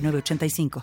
8985.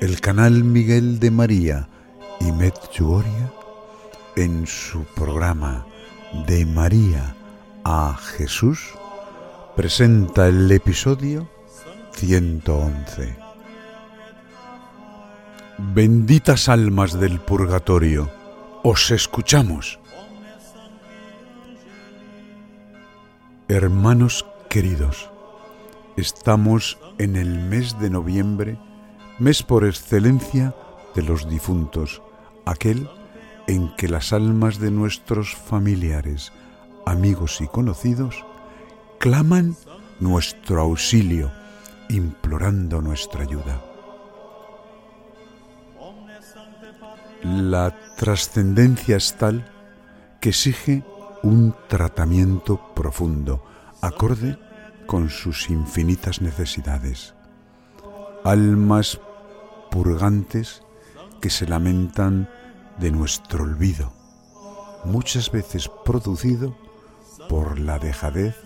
el canal Miguel de María y Medjugorje en su programa De María a Jesús presenta el episodio 111. Benditas almas del purgatorio, os escuchamos. Hermanos queridos, estamos en el mes de noviembre, mes por excelencia de los difuntos, aquel en que las almas de nuestros familiares, amigos y conocidos claman nuestro auxilio, implorando nuestra ayuda. La trascendencia es tal que exige un tratamiento profundo, acorde con sus infinitas necesidades. Almas purgantes que se lamentan de nuestro olvido, muchas veces producido por la dejadez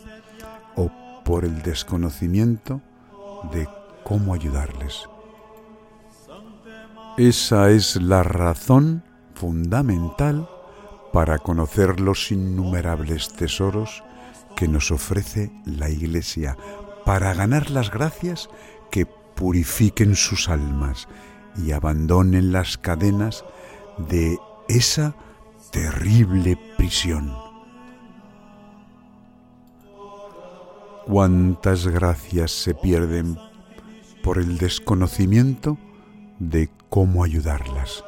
o por el desconocimiento de cómo ayudarles. Esa es la razón fundamental para conocer los innumerables tesoros que nos ofrece la Iglesia, para ganar las gracias que purifiquen sus almas y abandonen las cadenas de esa terrible prisión. Cuántas gracias se pierden por el desconocimiento de cómo ayudarlas.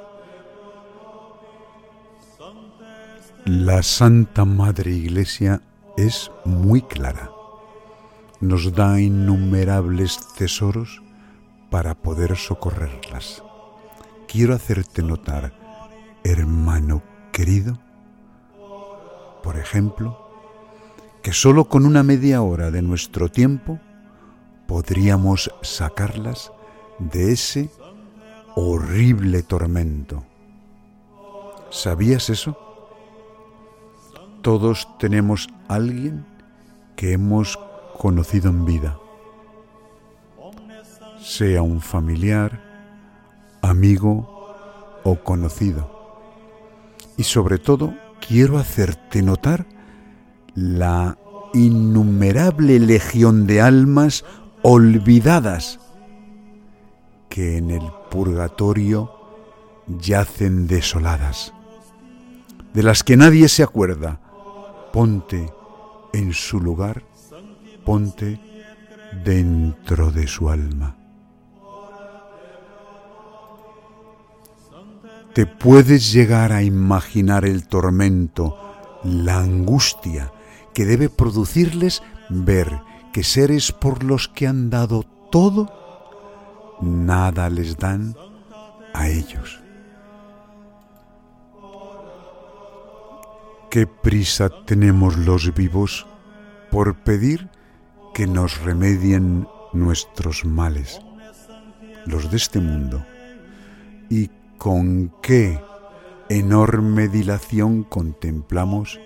La Santa Madre Iglesia es muy clara. Nos da innumerables tesoros para poder socorrerlas. Quiero hacerte notar, hermano querido, por ejemplo, que solo con una media hora de nuestro tiempo podríamos sacarlas de ese horrible tormento. ¿Sabías eso? Todos tenemos alguien que hemos conocido en vida, sea un familiar, amigo o conocido. Y sobre todo, quiero hacerte notar la innumerable legión de almas olvidadas que en el purgatorio yacen desoladas, de las que nadie se acuerda. Ponte en su lugar, ponte dentro de su alma. Te puedes llegar a imaginar el tormento, la angustia que debe producirles ver que seres por los que han dado todo nada les dan a ellos. ¿Qué prisa tenemos los vivos por pedir que nos remedien nuestros males? los de este mundo, y con qué enorme dilación contemplamos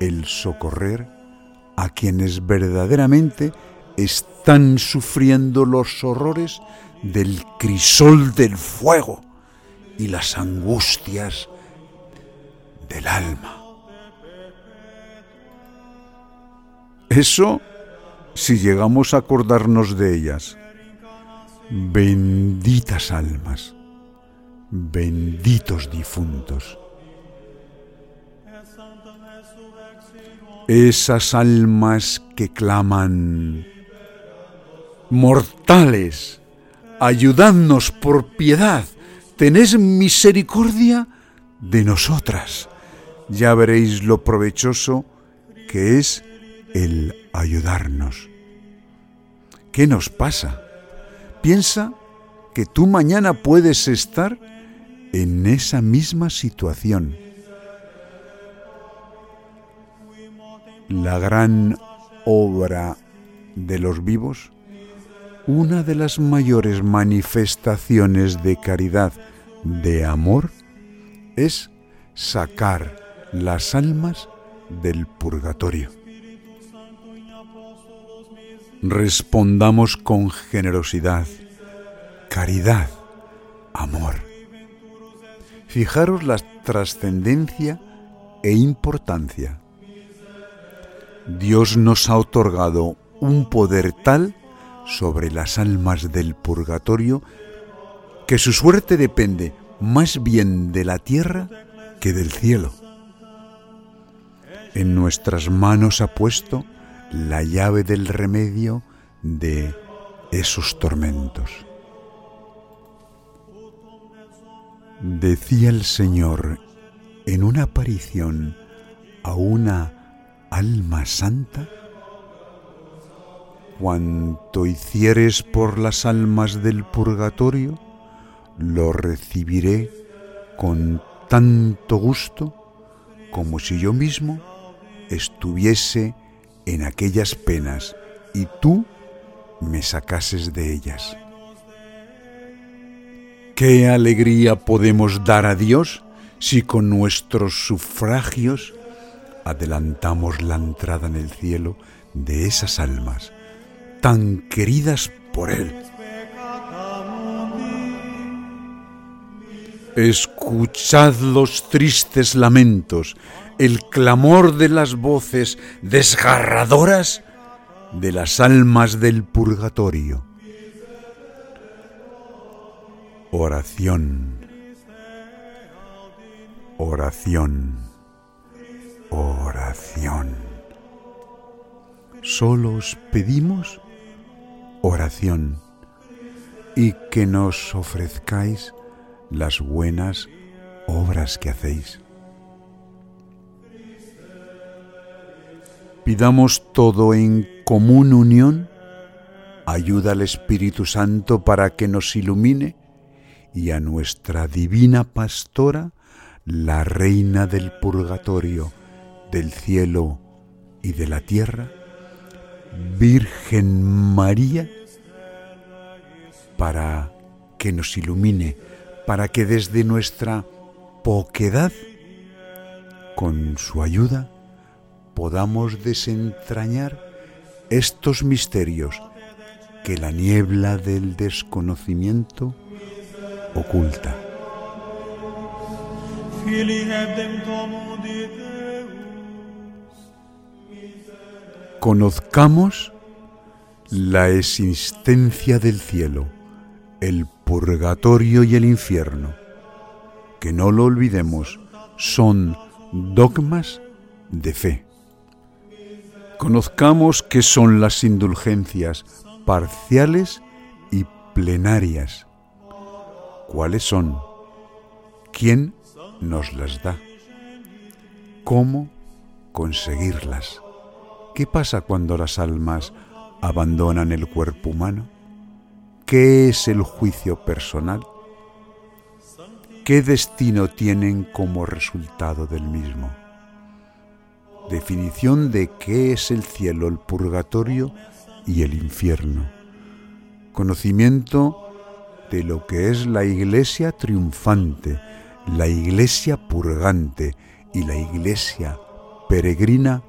el socorrer a quienes verdaderamente están sufriendo los horrores del crisol del fuego y las angustias del alma. Eso si llegamos a acordarnos de ellas. Benditas almas, benditos difuntos. Esas almas que claman, mortales, ayudadnos por piedad, tenés misericordia de nosotras. Ya veréis lo provechoso que es el ayudarnos. ¿Qué nos pasa? Piensa que tú mañana puedes estar en esa misma situación. La gran obra de los vivos, una de las mayores manifestaciones de caridad, de amor, es sacar las almas del purgatorio respondamos con generosidad, caridad, amor. Fijaros la trascendencia e importancia. Dios nos ha otorgado un poder tal sobre las almas del purgatorio que su suerte depende más bien de la tierra que del cielo. En nuestras manos ha puesto la llave del remedio de esos tormentos. Decía el Señor en una aparición a una alma santa, cuanto hicieres por las almas del purgatorio, lo recibiré con tanto gusto como si yo mismo estuviese en aquellas penas y tú me sacases de ellas. ¿Qué alegría podemos dar a Dios si con nuestros sufragios adelantamos la entrada en el cielo de esas almas tan queridas por Él? Escuchad los tristes lamentos el clamor de las voces desgarradoras de las almas del purgatorio. Oración, oración, oración. Solo os pedimos oración y que nos ofrezcáis las buenas obras que hacéis. Pidamos todo en común unión, ayuda al Espíritu Santo para que nos ilumine y a nuestra divina pastora, la reina del purgatorio, del cielo y de la tierra, Virgen María, para que nos ilumine, para que desde nuestra poquedad, con su ayuda, podamos desentrañar estos misterios que la niebla del desconocimiento oculta. Conozcamos la existencia del cielo, el purgatorio y el infierno. Que no lo olvidemos, son dogmas de fe. Conozcamos qué son las indulgencias parciales y plenarias. ¿Cuáles son? ¿Quién nos las da? ¿Cómo conseguirlas? ¿Qué pasa cuando las almas abandonan el cuerpo humano? ¿Qué es el juicio personal? ¿Qué destino tienen como resultado del mismo? definición de qué es el cielo, el purgatorio y el infierno, conocimiento de lo que es la iglesia triunfante, la iglesia purgante y la iglesia peregrina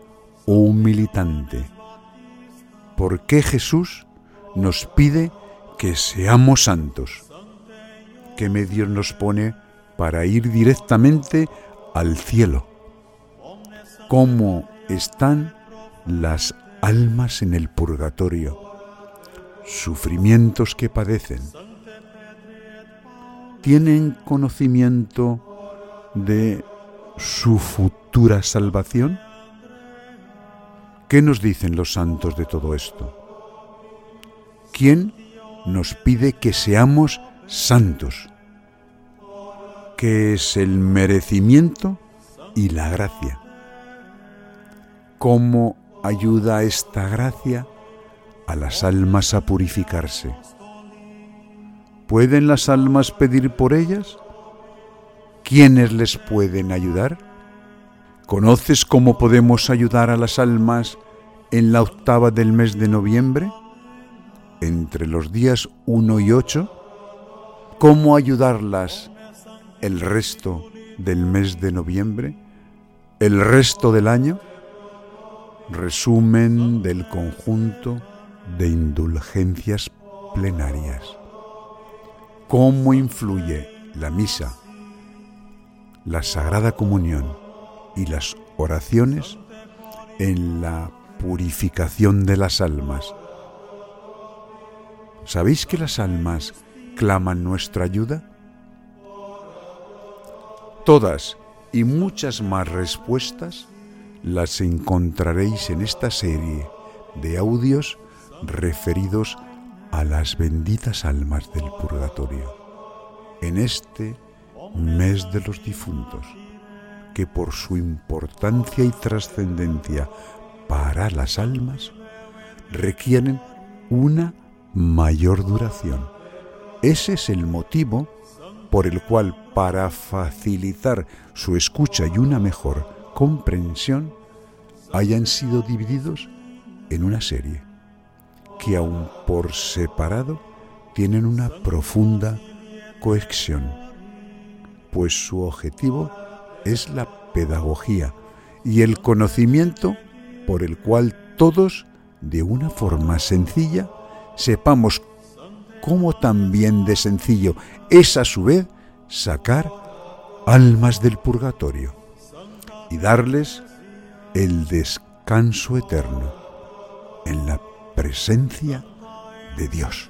o militante. ¿Por qué Jesús nos pide que seamos santos? ¿Qué medios nos pone para ir directamente al cielo? ¿Cómo están las almas en el purgatorio? Sufrimientos que padecen. ¿Tienen conocimiento de su futura salvación? ¿Qué nos dicen los santos de todo esto? ¿Quién nos pide que seamos santos? ¿Qué es el merecimiento y la gracia? ¿Cómo ayuda esta gracia a las almas a purificarse? ¿Pueden las almas pedir por ellas? ¿Quiénes les pueden ayudar? ¿Conoces cómo podemos ayudar a las almas en la octava del mes de noviembre? Entre los días 1 y 8. ¿Cómo ayudarlas el resto del mes de noviembre? ¿El resto del año? Resumen del conjunto de indulgencias plenarias. ¿Cómo influye la misa, la Sagrada Comunión y las oraciones en la purificación de las almas. ¿Sabéis que las almas claman nuestra ayuda? Todas y muchas más respuestas las encontraréis en esta serie de audios referidos a las benditas almas del purgatorio, en este mes de los difuntos que por su importancia y trascendencia para las almas requieren una mayor duración. Ese es el motivo por el cual para facilitar su escucha y una mejor comprensión hayan sido divididos en una serie que aun por separado tienen una profunda cohesión, pues su objetivo es la pedagogía y el conocimiento por el cual todos, de una forma sencilla, sepamos cómo también de sencillo es a su vez sacar almas del purgatorio y darles el descanso eterno en la presencia de Dios.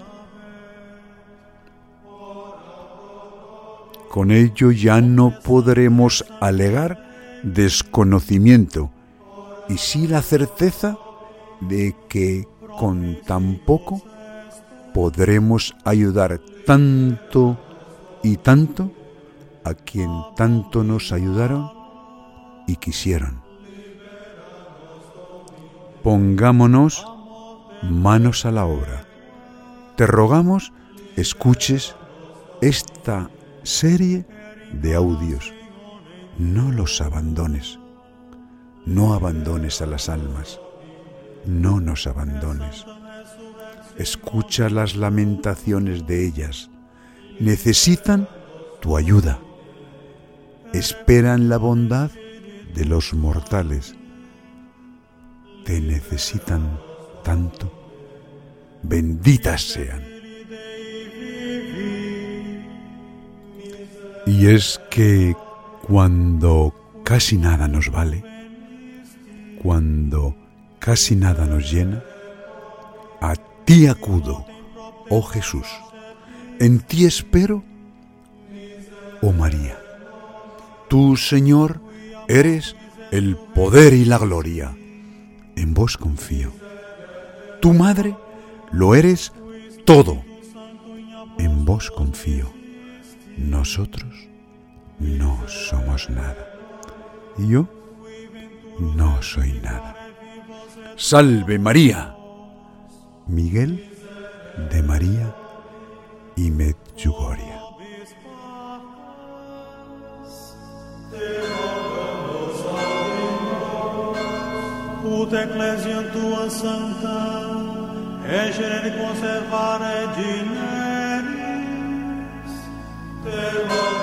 Con ello ya no podremos alegar desconocimiento y sí la certeza de que con tan poco podremos ayudar tanto y tanto a quien tanto nos ayudaron y quisieron. Pongámonos manos a la obra. Te rogamos escuches esta serie de audios. No los abandones. No abandones a las almas. No nos abandones. Escucha las lamentaciones de ellas. Necesitan tu ayuda. Esperan la bondad de los mortales. Te necesitan tanto. Benditas sean. Y es que cuando casi nada nos vale, cuando casi nada nos llena, a ti acudo, oh Jesús, en ti espero, oh María. Tú, Señor, eres el poder y la gloria. En vos confío. Tu madre lo eres todo. En vos confío. Nosotros no somos nada. Y yo no soy nada. Salve María. Miguel de María y Medjugorje. ejere de conservare generis, te